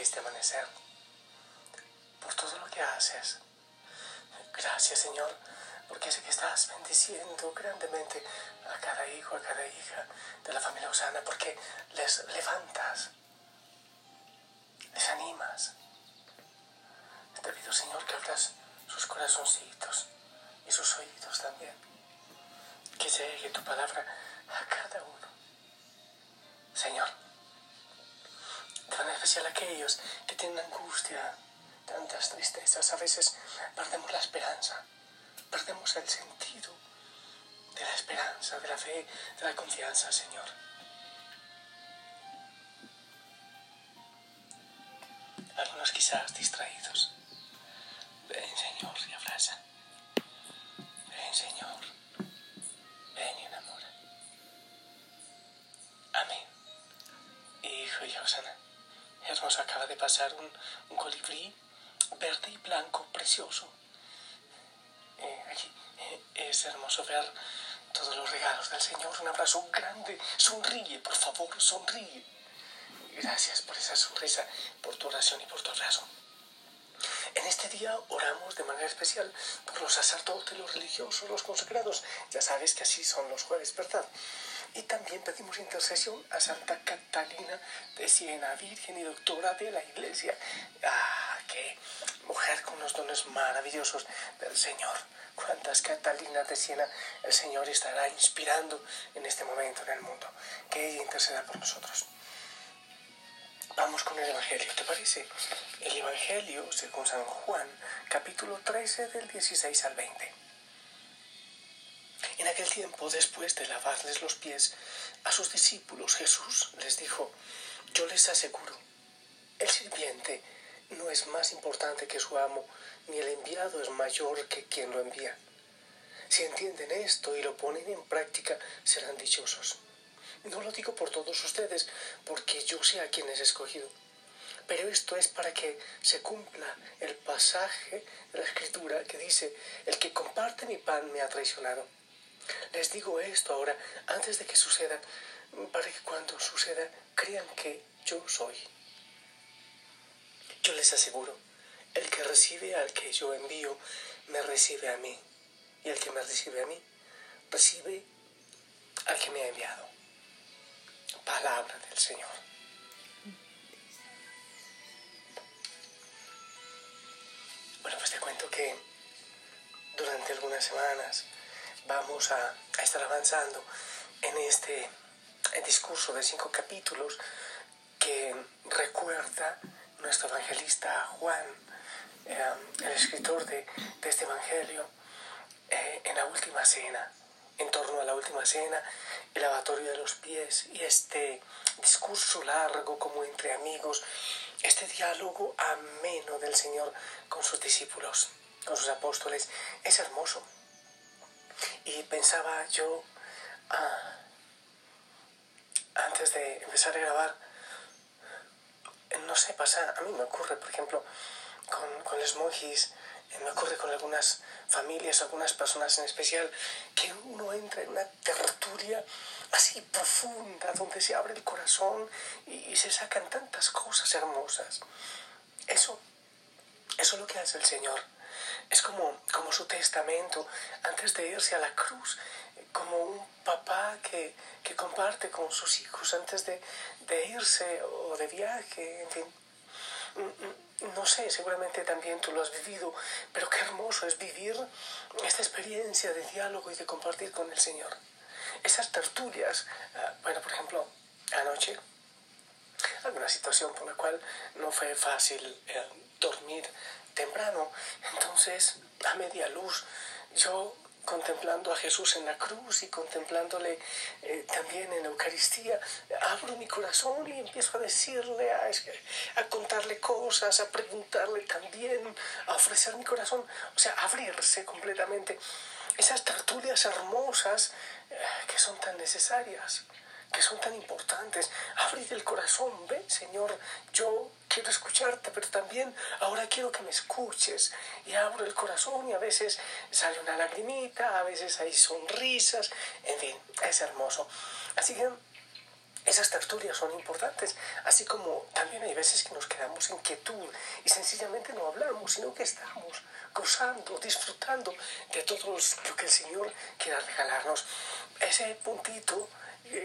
este amanecer, por todo lo que haces. Gracias Señor, porque sé que estás bendiciendo grandemente a cada hijo, a cada hija de la familia Osana, porque les levantas, les animas. Te pido Señor que abras sus corazoncitos y sus oídos también, que llegue tu palabra a cada uno. Señor, manera especial aquellos que tienen angustia, tantas tristezas, a veces perdemos la esperanza, perdemos el sentido de la esperanza, de la fe, de la confianza, Señor. Algunos quizás distraídos. Ven, Señor, y abraza. Ven, Señor. Ven y enamora. Amén. Hijo y Osana, hermoso acaba de pasar un, un colibrí verde y blanco, precioso. Eh, aquí eh, es hermoso ver todos los regalos del Señor. Un abrazo grande. Sonríe, por favor, sonríe. Gracias por esa sonrisa, por tu oración y por tu abrazo. En este día oramos de manera especial por los sacerdotes, los religiosos, los consagrados. Ya sabes que así son los jueves, ¿verdad? Y también pedimos intercesión a Santa Catalina de Siena, Virgen y Doctora de la Iglesia. ¡Ah, qué mujer con los dones maravillosos del Señor! ¿Cuántas Catalinas de Siena el Señor estará inspirando en este momento en el mundo? Que ella interceda por nosotros. Vamos con el Evangelio, ¿te parece? El Evangelio, según San Juan, capítulo 13 del 16 al 20. En aquel tiempo, después de lavarles los pies a sus discípulos, Jesús les dijo, yo les aseguro, el sirviente no es más importante que su amo, ni el enviado es mayor que quien lo envía. Si entienden esto y lo ponen en práctica, serán dichosos. No lo digo por todos ustedes, porque yo sé a quién es escogido. Pero esto es para que se cumpla el pasaje de la Escritura que dice, el que comparte mi pan me ha traicionado. Les digo esto ahora, antes de que suceda, para que cuando suceda crean que yo soy. Yo les aseguro, el que recibe al que yo envío, me recibe a mí. Y el que me recibe a mí, recibe al que me ha enviado palabra del Señor. Bueno, pues te cuento que durante algunas semanas vamos a, estar avanzando en este discurso de cinco capítulos que recuerda nuestro evangelista Juan, eh, el escritor de, este evangelio, eh, en la última cena, en torno a la última cena, el lavatorio de los pies y este discurso largo como entre amigos, este diálogo ameno del Señor con sus discípulos, con sus apóstoles, es hermoso. Y pensaba yo, ah, antes de empezar a grabar, no sé, pasa, a mí me ocurre, por ejemplo, con, con los monjes, me ocurre con algunas familias, algunas personas en especial, que uno entra en una tertulia así profunda, donde se abre el corazón y, se sacan tantas cosas hermosas. Eso, eso es lo que hace el Señor. Es como, como su testamento antes de irse a la cruz, como un papá que, que comparte con sus hijos antes de, de irse o de viaje, en fin no sé, seguramente también tú lo has vivido, pero qué hermoso es vivir esta experiencia de diálogo y de compartir con el Señor. Esas tertulias, ah, bueno, por ejemplo, anoche, alguna situación por la cual no fue fácil eh, dormir temprano, entonces a media luz yo contemplando a Jesús en la cruz y contemplándole eh, también en la Eucaristía, abro mi corazón y empiezo a decirle, a, a, contarle cosas, a preguntarle también, a ofrecer mi corazón, o sea, abrirse completamente. Esas tertulias hermosas eh, que son tan necesarias, que son tan importantes. Abrir el corazón, ve, Señor, yo quiero escucharte, pero también ahora quiero que me escuches. Y abro el corazón y a veces sale una lagrimita, a veces hay sonrisas, en fin, es hermoso. Así que esas tertulias son importantes, así como también hay veces que nos quedamos en quietud y sencillamente no hablamos, sino que estamos gozando, disfrutando de todo lo que el Señor quiera regalarnos. Ese puntito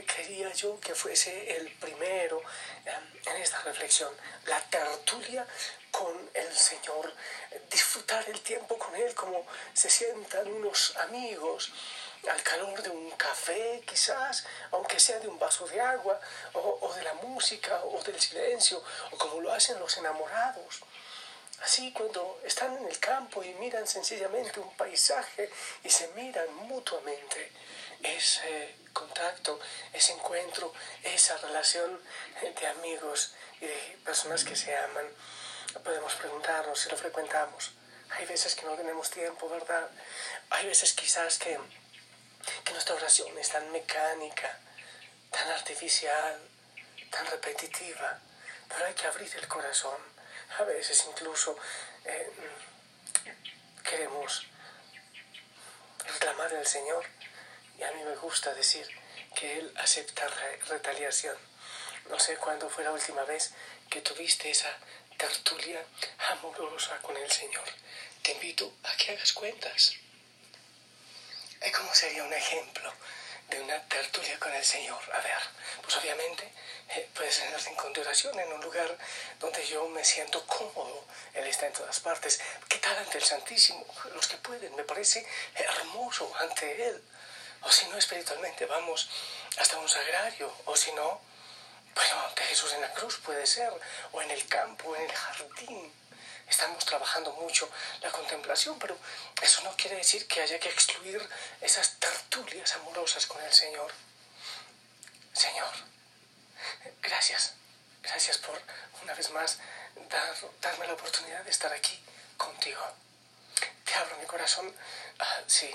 quería yo que fuese el primero eh, en esta reflexión, la tertulia con el Señor, disfrutar el tiempo con Él como se sientan unos amigos al calor de un café quizás, aunque sea de un vaso de agua, o, de la música, o del silencio, o como lo hacen los enamorados. Así cuando están en el campo y miran sencillamente un paisaje y se miran mutuamente, ese contacto, ese encuentro, esa relación de amigos y de personas que se aman, podemos preguntarnos si lo frecuentamos. Hay veces que no tenemos tiempo, ¿verdad? Hay veces quizás que que nuestra oración es tan mecánica, tan artificial, tan repetitiva, pero hay que abrir el corazón. A veces incluso eh, queremos reclamar al Señor y a mí me gusta decir que Él acepta retaliación. No sé cuándo fue la última vez que tuviste esa tertulia amorosa con el Señor. Te invito a que hagas cuentas. ¿Cómo sería un ejemplo de una tertulia con el Señor? A ver, pues obviamente eh, puede ser en consideración en un lugar donde yo me siento cómodo. Él está en todas partes. ¿Qué tal ante el Santísimo? Los que pueden, me parece hermoso ante Él. O si no, espiritualmente, vamos hasta un sagrario. O si no, bueno, ante Jesús en la cruz puede ser. O en el campo, en el jardín estamos trabajando mucho la contemplación, pero eso no quiere decir que haya que excluir esas tertulias amorosas con el Señor. Señor, gracias, gracias por una vez más darme la oportunidad de estar aquí contigo. Te abro mi corazón. Ah, sí,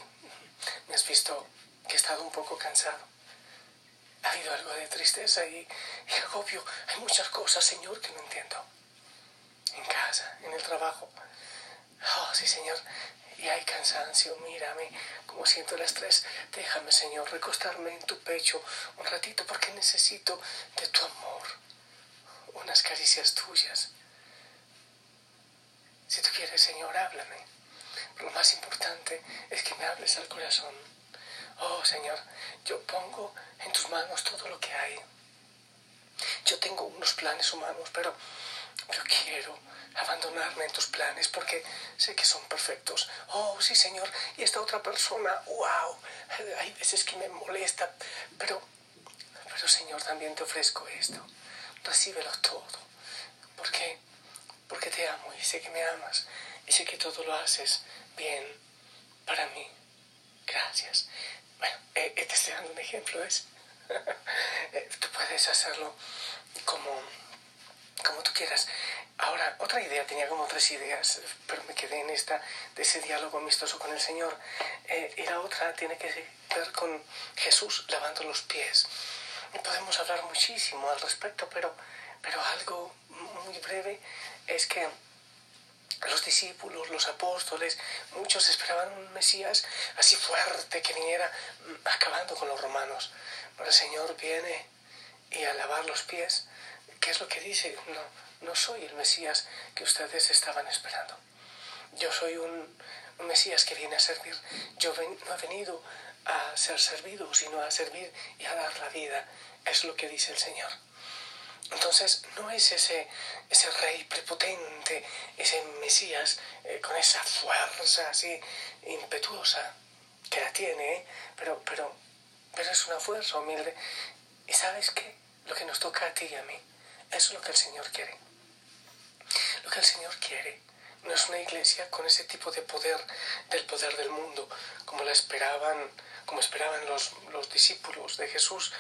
me has visto que he estado un poco cansado. Ha habido algo de tristeza y, y. Hay muchas cosas, Señor, que no entiendo en casa, en el trabajo. Oh, sí, Señor. Y hay cansancio, mírame, como siento el estrés. Déjame, Señor, recostarme en tu pecho un ratito porque necesito de tu amor, unas caricias tuyas. Si tú quieres, Señor, háblame. Lo más importante es que me hables al corazón. Oh, Señor, yo pongo en tus manos todo lo que hay. Yo tengo unos planes humanos, pero yo quiero abandonarme en tus planes porque sé que son perfectos. Oh, sí, Señor, y esta otra persona, wow, hay veces que me molesta, pero, pero Señor, también te ofrezco esto. Recíbelo todo, porque, porque te amo y sé que me amas y sé que todo lo haces bien para mí. Gracias. Bueno, eh, te estoy dando un ejemplo, ¿es? Eh, tú puedes hacerlo como como tú quieras. Ahora, otra idea, tenía como tres ideas, pero me quedé en esta, de ese diálogo amistoso con el Señor. Eh, y la otra tiene que ver con Jesús lavando los pies. Podemos hablar muchísimo al respecto, pero, pero algo muy breve es que los discípulos, los apóstoles, muchos esperaban un Mesías así fuerte que viniera mm, acabando con los romanos. Pero el Señor viene y a lavar los pies ¿Qué es lo que dice? No, no soy el Mesías que ustedes estaban esperando. Yo soy un, Mesías que viene a servir. Yo no he venido a ser servido, sino a servir y a dar la vida. Es lo que dice el Señor. Entonces, no es ese, ese rey prepotente, ese Mesías eh, con esa fuerza así impetuosa que la tiene, pero, pero, pero es una fuerza humilde. ¿Y sabes qué? Lo que nos toca a ti y a mí eso es lo que el Señor quiere. Lo que el Señor quiere no es una iglesia con ese tipo de poder, del poder del mundo, como la esperaban, como esperaban los, los discípulos de Jesús,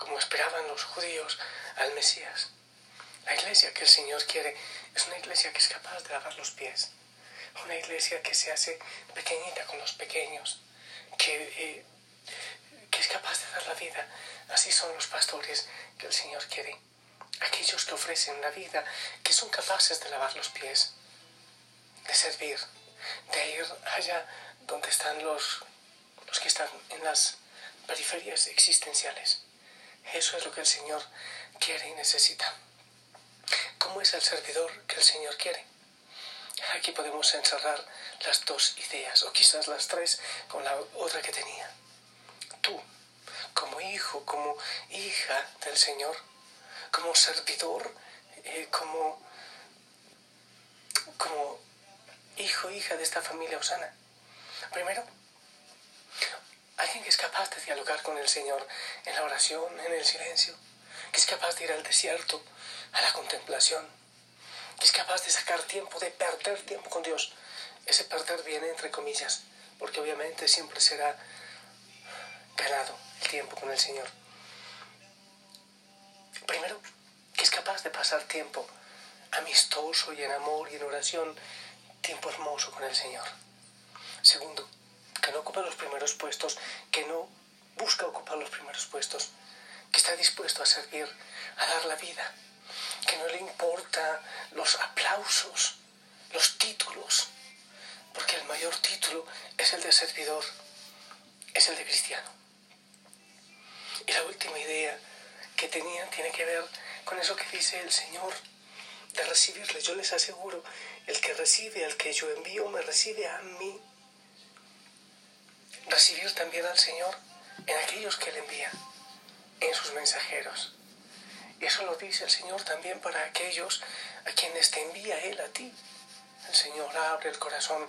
como esperaban los judíos al Mesías. La iglesia que el Señor quiere es una iglesia que es capaz de lavar los pies, una iglesia que se hace pequeñita con los pequeños, que, eh, que, capaz de dar la vida. Así son los pastores que el Señor quiere. Aquellos que ofrecen la vida, que son capaces de lavar los pies, de servir, de ir allá donde están los, los que están en las periferias existenciales. Eso es lo que el Señor quiere y necesita. ¿Cómo es el servidor que el Señor quiere? Aquí podemos encerrar las dos ideas, o quizás las tres con la otra que tenía. Tú, como hijo, como hija del Señor, como servidor, eh, como, como hijo, hija de esta familia Osana. Primero, alguien que es capaz de dialogar con el Señor en la oración, en el silencio, que es capaz de ir al desierto, a la contemplación, que es capaz de sacar tiempo, de perder tiempo con Dios. Ese perder viene entre comillas, porque obviamente siempre será ganado el tiempo con el Señor. Primero, que es capaz de pasar tiempo amistoso y en amor y en oración, tiempo hermoso con el Señor. Segundo, que no ocupa los primeros puestos, que no busca ocupar los primeros puestos, que está dispuesto a servir, a dar la vida, que no le importa los aplausos, los títulos, porque el mayor título es el de servidor, es el de cristiano. Y la última idea que tenía tiene que ver con eso que dice el Señor, de recibirle. Yo les aseguro, el que recibe al que yo envío, me recibe a mí. Recibir también al Señor en aquellos que Él envía, en sus mensajeros. Y eso lo dice el Señor también para aquellos a quienes te envía Él a ti. El Señor abre el corazón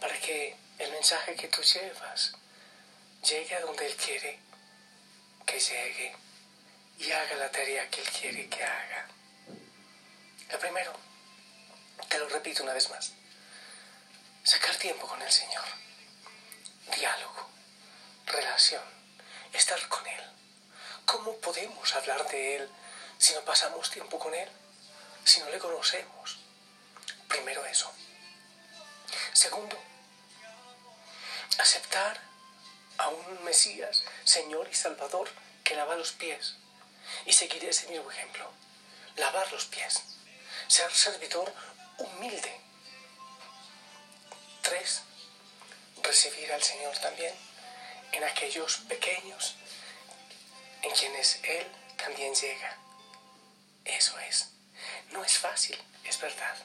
para que el mensaje que tú llevas llegue a donde Él quiere que llegue y haga la tarea que Él quiere que haga. Lo primero, te lo repito una vez más, sacar tiempo con el Señor, diálogo, relación, estar con Él ¿Cómo podemos hablar Él si no pasamos tiempo con Él? Si no le conocemos. Primero eso. Segundo, aceptar a un Mesías, Señor y Salvador, que lava los pies. Y seguir ese mismo ejemplo. Lavar los pies. Ser servidor humilde. Tres, recibir al Señor también en aquellos pequeños en quienes Él también llega. Eso es. No es fácil, es verdad.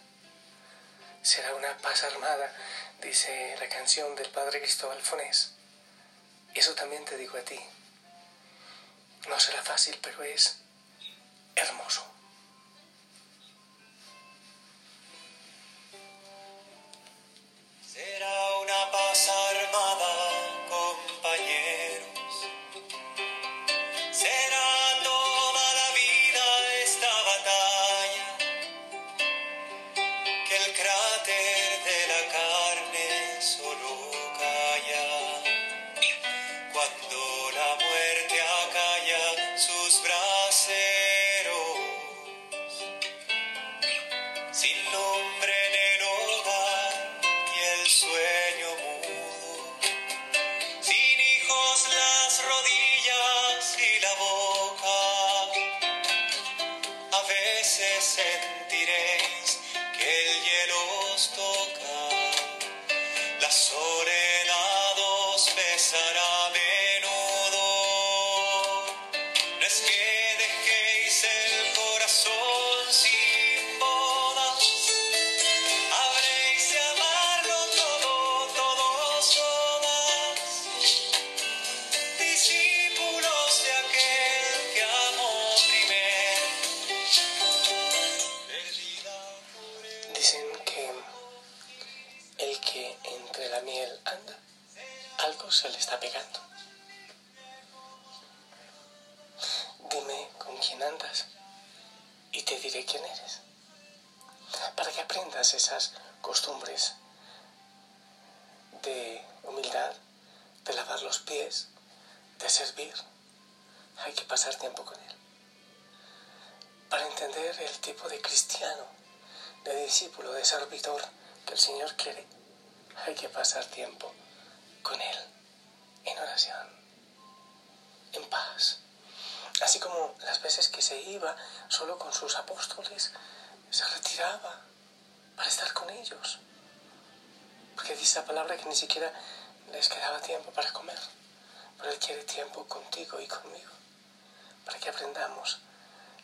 Será una paz armada, dice la canción del Padre Cristóbal Fonés. Eso también te digo a ti. No será fácil, pero es hermoso. Será una paz armada se El tipo de cristiano, de discípulo, de servidor que el Señor quiere, hay que pasar tiempo con Él en oración. en paz. Así como las veces que se iba solo con sus apóstoles, se retiraba para estar con ellos. Porque dice la palabra que ni siquiera les quedaba tiempo para comer. Pero Él quiere tiempo contigo y conmigo. Para que aprendamos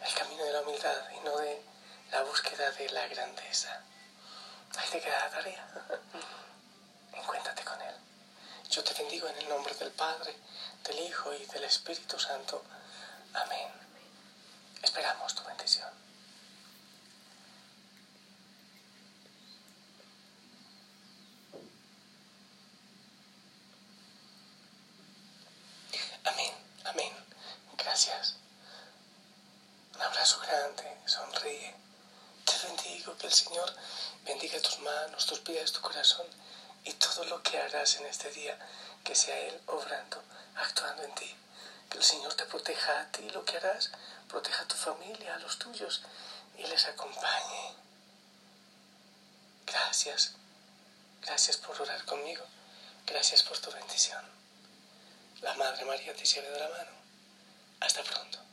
el camino de la humildad y no de la búsqueda de la grandeza. Ahí te queda la tarea. Encuéntrate con Él. Yo te bendigo en el nombre del Padre, del Hijo y del Espíritu Santo. Amén. Esperamos tu bendición. Amén, amén. Gracias. Un abrazo grande, sonríe. Te bendigo, que el Señor bendiga tus manos, tus pies, tu corazón y todo lo que harás en este día, que sea Él obrando, actuando en ti. Que el Señor te proteja a ti, lo que harás, proteja a tu familia, a los tuyos y les acompañe. Gracias, gracias por orar conmigo, gracias por tu bendición. La Madre María te lleve de la mano. Hasta pronto.